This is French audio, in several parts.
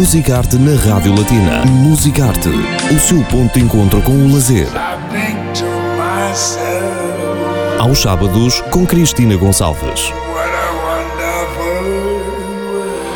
Musicarte na Rádio Latina. Musicarte, o seu ponto de encontro com o lazer. Aos sábados, com Cristina Gonçalves.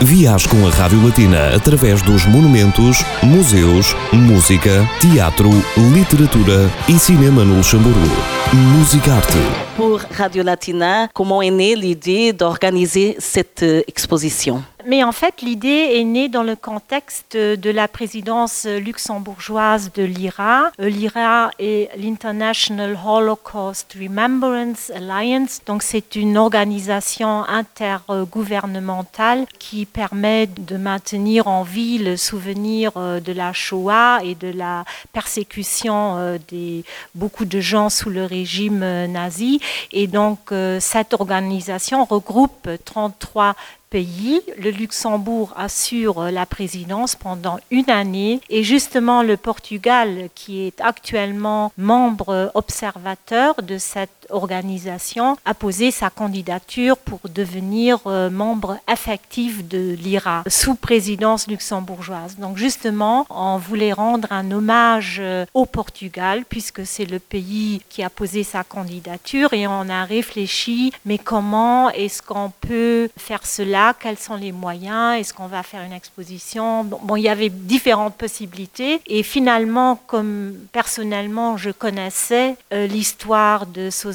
Viaje com a Rádio Latina através dos monumentos, museus, música, teatro, literatura e cinema no Luxemburgo. Musicarte. Pour Radio Latina, comment est née l'idée d'organiser cette exposition? Mais en fait, l'idée est née dans le contexte de la présidence luxembourgeoise de l'IRA. L'IRA est l'International Holocaust Remembrance Alliance. Donc, c'est une organisation intergouvernementale qui permet de maintenir en vie le souvenir de la Shoah et de la persécution de beaucoup de gens sous le régime nazi. Et donc, cette organisation regroupe 33 pays. Le Luxembourg assure la présidence pendant une année et justement le Portugal, qui est actuellement membre observateur de cette organisation, a posé sa candidature pour devenir membre effectif de l'IRA sous présidence luxembourgeoise. Donc justement, on voulait rendre un hommage au Portugal puisque c'est le pays qui a posé sa candidature et on a réfléchi, mais comment est-ce qu'on peut faire cela? Quels sont les moyens, est-ce qu'on va faire une exposition? Bon, bon, il y avait différentes possibilités et finalement, comme personnellement je connaissais euh, l'histoire de Sosa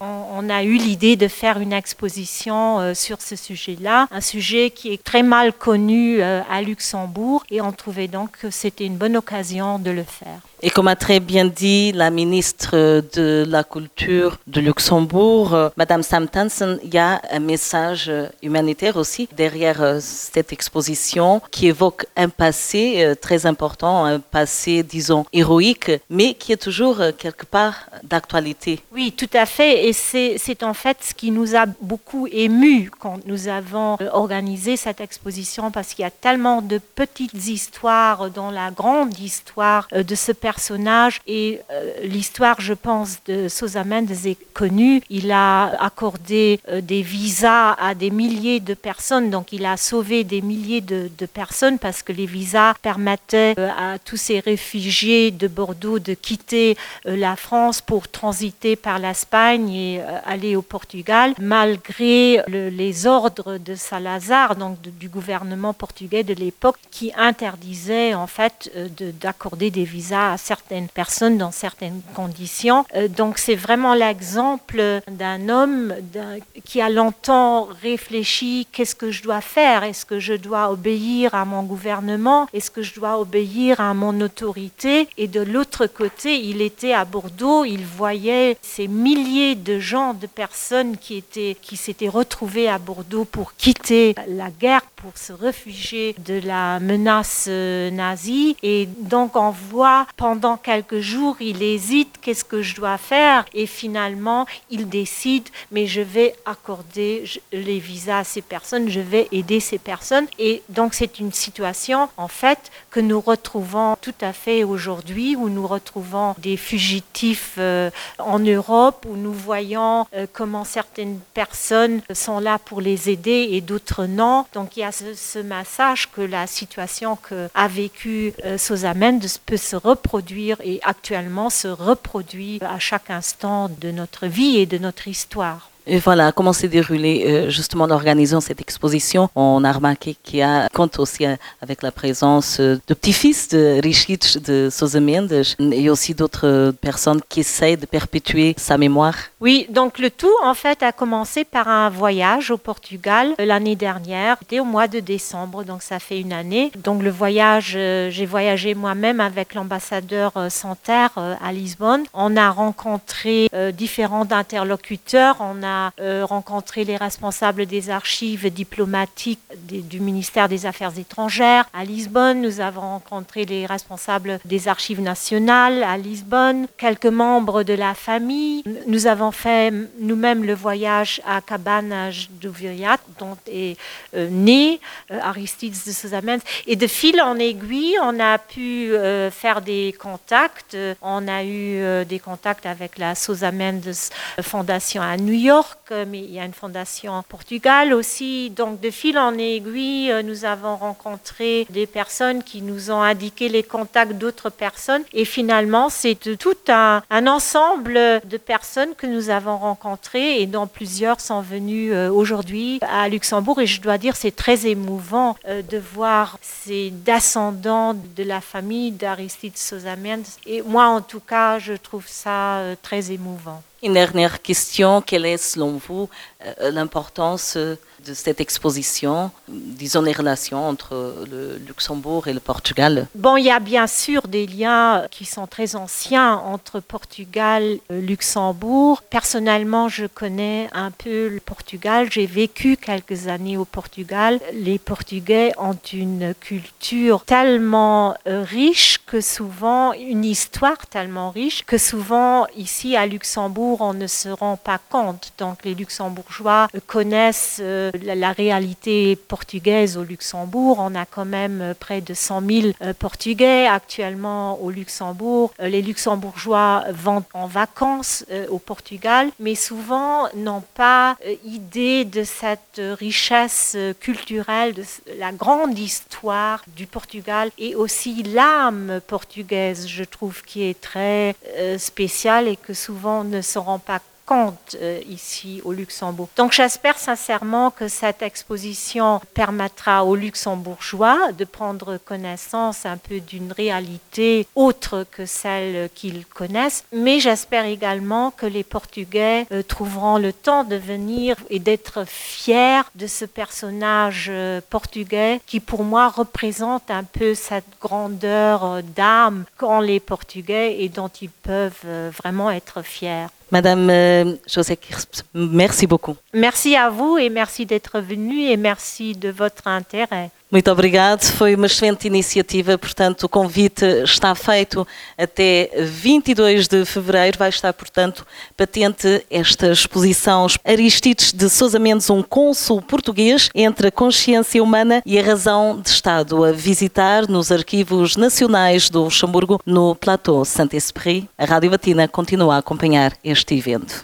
On, on a eu l'idée de faire une exposition euh, sur ce sujet-là, un sujet qui est très mal connu euh, à Luxembourg et on trouvait donc que c'était une bonne occasion de le faire. Et comme a très bien dit la ministre de la Culture de Luxembourg, Madame Sam Tansen, il y a un message humanitaire aussi derrière cette exposition qui évoque un passé très important, un passé, disons, héroïque, mais qui est toujours quelque part d'actualité. Oui, tout à fait. Et c'est en fait ce qui nous a beaucoup ému quand nous avons organisé cette exposition parce qu'il y a tellement de petites histoires dans la grande histoire de ce personnage et euh, l'histoire, je pense, de Sosa Mendes est connue. Il a accordé euh, des visas à des milliers de personnes, donc il a sauvé des milliers de, personnes parce que les visas permettaient euh, à tous ces réfugiés de Bordeaux de quitter la France pour transiter par l'Espagne et aller au Portugal, malgré le, les ordres de Salazar, donc du gouvernement portugais de l'époque, qui interdisait en fait d'accorder des visas à certaines personnes dans certaines conditions. Euh, donc c'est vraiment l'exemple d'un homme qui a longtemps réfléchi qu'est-ce que je dois faire? Est-ce que je dois obéir à mon gouvernement? Est-ce que je dois obéir à mon autorité? Et de l'autre côté, il était à Bordeaux, il voyait ces milliers de gens, de personnes qui étaient qui s'étaient retrouvés à Bordeaux pour quitter la guerre, pour se réfugier de la menace nazie. Et donc on voit pendant quelques jours, il hésite, qu'est-ce que je dois faire? Et finalement, il décide, mais je vais accorder les visas à ces personnes, je vais aider ces personnes. Et donc c'est une situation, en fait, que nous retrouvons tout à fait aujourd'hui, où nous retrouvons des fugitifs euh, en Europe, où nous voyons euh, comment certaines personnes sont là pour les aider et d'autres non. Donc ce, ce massage que la situation que a vécu euh, peut se reproduire et actuellement se reproduit à chaque instant de notre vie et de notre histoire. Et voilà comment s'est déroulé euh, justement l'organisation cette exposition? On a remarqué qu'il y a compte aussi avec la présence de petits-fils de Richich de Sousa Mendes et aussi d'autres personnes qui essayent de perpétuer sa mémoire. Oui, donc le tout en fait a commencé par un voyage au Portugal l'année dernière. C'était au mois de décembre, donc ça fait une année. Donc le voyage, euh, j'ai voyagé moi-même avec l'ambassadeur euh, Santerre euh, à Lisbonne. On a rencontré euh, différents interlocuteurs. On a euh, rencontré les responsables des archives diplomatiques du ministère des Affaires étrangères à Lisbonne. Nous avons rencontré les responsables des archives nationales à Lisbonne, quelques membres de la famille. Nous avons fait nous-mêmes le voyage à Cabanas du Viriat, dont est euh, né euh, Aristides de Sosamens. Et de fil en aiguille, on a pu faire des contacts. On a eu des contacts avec la Sosa Mendes Fondation à New York. Mais il y a une fondation en Portugal aussi. Donc de fil en aiguille, nous avons rencontré des personnes qui nous ont indiqué les contacts d'autres personnes. Et finalement, c'est tout un, ensemble de personnes que nous avons rencontrées et dont plusieurs sont venus aujourd'hui à Luxembourg. Et je dois dire, c'est très émouvant de voir ces descendants de la famille d'Aristide Sosamiens. Et moi, en tout cas, je trouve ça très émouvant. Une dernière question, quelle est selon vous l'importance de cette exposition, disons les relations entre le Luxembourg et le Portugal Bon, il y a bien sûr des liens qui sont très anciens entre Portugal et Luxembourg. Personnellement, je connais un peu le Portugal. J'ai vécu quelques années au Portugal. Les Portugais ont une culture tellement riche que souvent, une histoire tellement riche que souvent, ici à Luxembourg, on ne se rend pas compte. Donc les Luxembourgeois connaissent la, réalité portugaise au Luxembourg. On a quand même près de 100 000 Portugais actuellement au Luxembourg. Les Luxembourgeois vont en vacances au Portugal, mais souvent n'ont pas idée de cette richesse culturelle, de la grande histoire du Portugal et aussi l'âme portugaise, je trouve, qui est très spéciale et que souvent ne se rend pas compte ici au Luxembourg. Donc j'espère sincèrement que cette exposition permettra aux luxembourgeois de prendre connaissance un peu d'une réalité autre que celle qu'ils connaissent, mais j'espère également que les Portugais trouveront le temps de venir et d'être fiers de ce personnage portugais qui pour moi représente un peu cette grandeur d'âme qu'ont les Portugais et dont ils peuvent vraiment être fiers. Madame euh, José merci beaucoup. Merci à vous et merci d'être venu et merci de votre intérêt. Muito obrigado, foi uma excelente iniciativa, portanto o convite está feito até 22 de fevereiro, vai estar portanto patente esta exposição Aristides de Sousa Mendes, um cônsul português entre a consciência humana e a razão de Estado, a visitar nos arquivos nacionais do Luxemburgo no Plateau Saint-Esprit. A Rádio Batina continua a acompanhar este evento.